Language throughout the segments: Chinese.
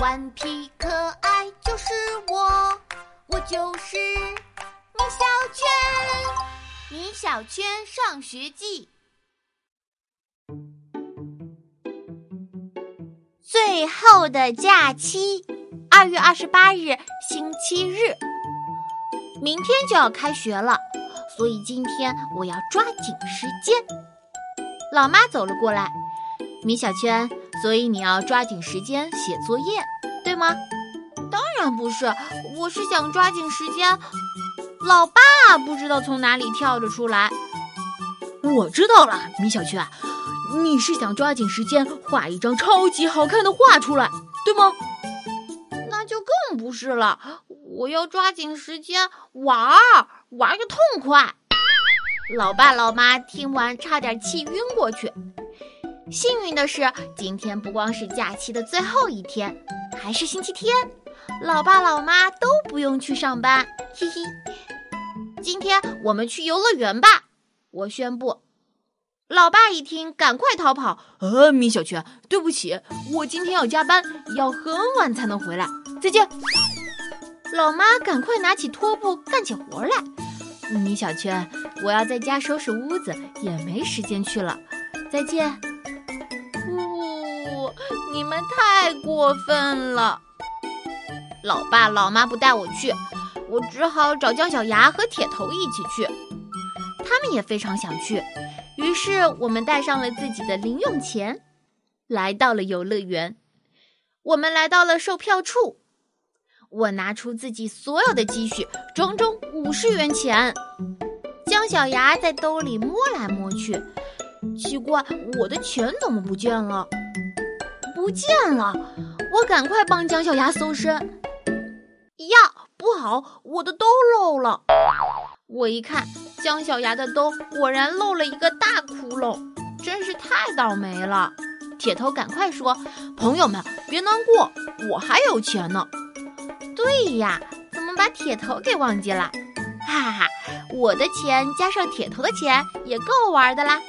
顽皮可爱就是我，我就是米小圈。米小圈上学记，最后的假期，二月二十八日，星期日。明天就要开学了，所以今天我要抓紧时间。老妈走了过来，米小圈，所以你要抓紧时间写作业，对吗？当然不是，我是想抓紧时间。老爸不知道从哪里跳了出来。我知道了，米小圈，你是想抓紧时间画一张超级好看的画出来，对吗？那就更不是了。我要抓紧时间玩儿，玩个痛快。老爸老妈听完差点气晕过去。幸运的是，今天不光是假期的最后一天，还是星期天，老爸老妈都不用去上班。嘿嘿，今天我们去游乐园吧！我宣布。老爸一听，赶快逃跑。呃，米小圈，对不起，我今天要加班，要很晚才能回来。再见。老妈赶快拿起拖布干起活来。米小圈，我要在家收拾屋子，也没时间去了。再见。呜，你们太过分了！老爸老妈不带我去，我只好找姜小牙和铁头一起去。他们也非常想去，于是我们带上了自己的零用钱，来到了游乐园。我们来到了售票处。我拿出自己所有的积蓄，整整五十元钱。姜小牙在兜里摸来摸去，奇怪，我的钱怎么不见了？不见了！我赶快帮姜小牙搜身。呀，不好，我的兜漏了！我一看，姜小牙的兜果然漏了一个大窟窿，真是太倒霉了。铁头赶快说：“朋友们，别难过，我还有钱呢。”对呀，怎么把铁头给忘记了？哈哈哈，我的钱加上铁头的钱也够玩的啦。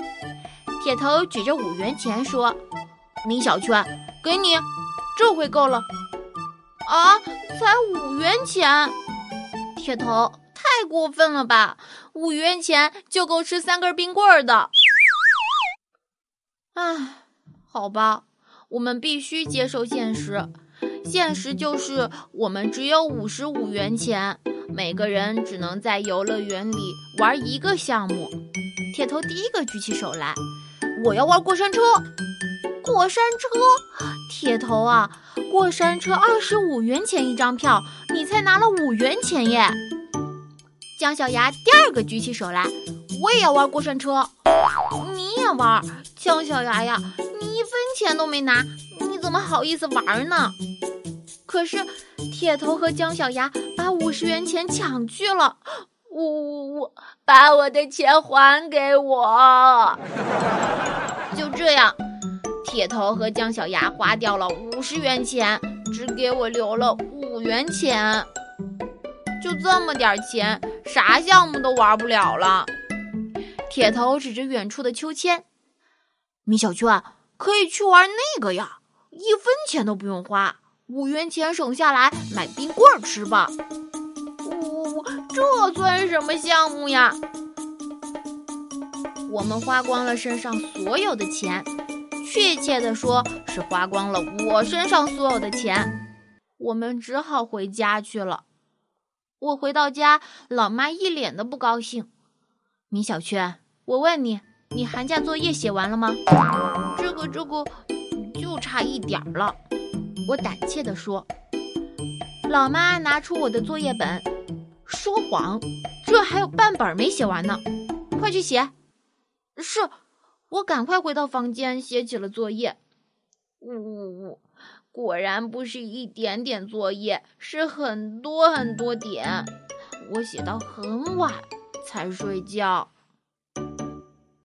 铁头举着五元钱说：“米小圈，给你，这回够了。”啊，才五元钱！铁头太过分了吧？五元钱就够吃三根冰棍儿的。唉，好吧，我们必须接受现实。现实就是我们只有五十五元钱，每个人只能在游乐园里玩一个项目。铁头第一个举起手来，我要玩过山车。过山车，铁头啊，过山车二十五元钱一张票，你才拿了五元钱耶。姜小牙第二个举起手来，我也要玩过山车。你也玩，姜小牙呀，你一分钱都没拿，你怎么好意思玩呢？可是，铁头和姜小牙把五十元钱抢去了，呜呜呜！把我的钱还给我！就这样，铁头和姜小牙花掉了五十元钱，只给我留了五元钱。就这么点钱，啥项目都玩不了了。铁头指着远处的秋千，米小圈可以去玩那个呀，一分钱都不用花。五元钱省下来买冰棍吃吧。这算什么项目呀？我们花光了身上所有的钱，确切的说是花光了我身上所有的钱。我们只好回家去了。我回到家，老妈一脸的不高兴。米小圈，我问你，你寒假作业写完了吗？这个，这个，就差一点儿了。我胆怯地说：“老妈拿出我的作业本，说谎，这还有半本没写完呢，快去写。”是，我赶快回到房间写起了作业。呜呜呜，果然不是一点点作业，是很多很多点。我写到很晚才睡觉。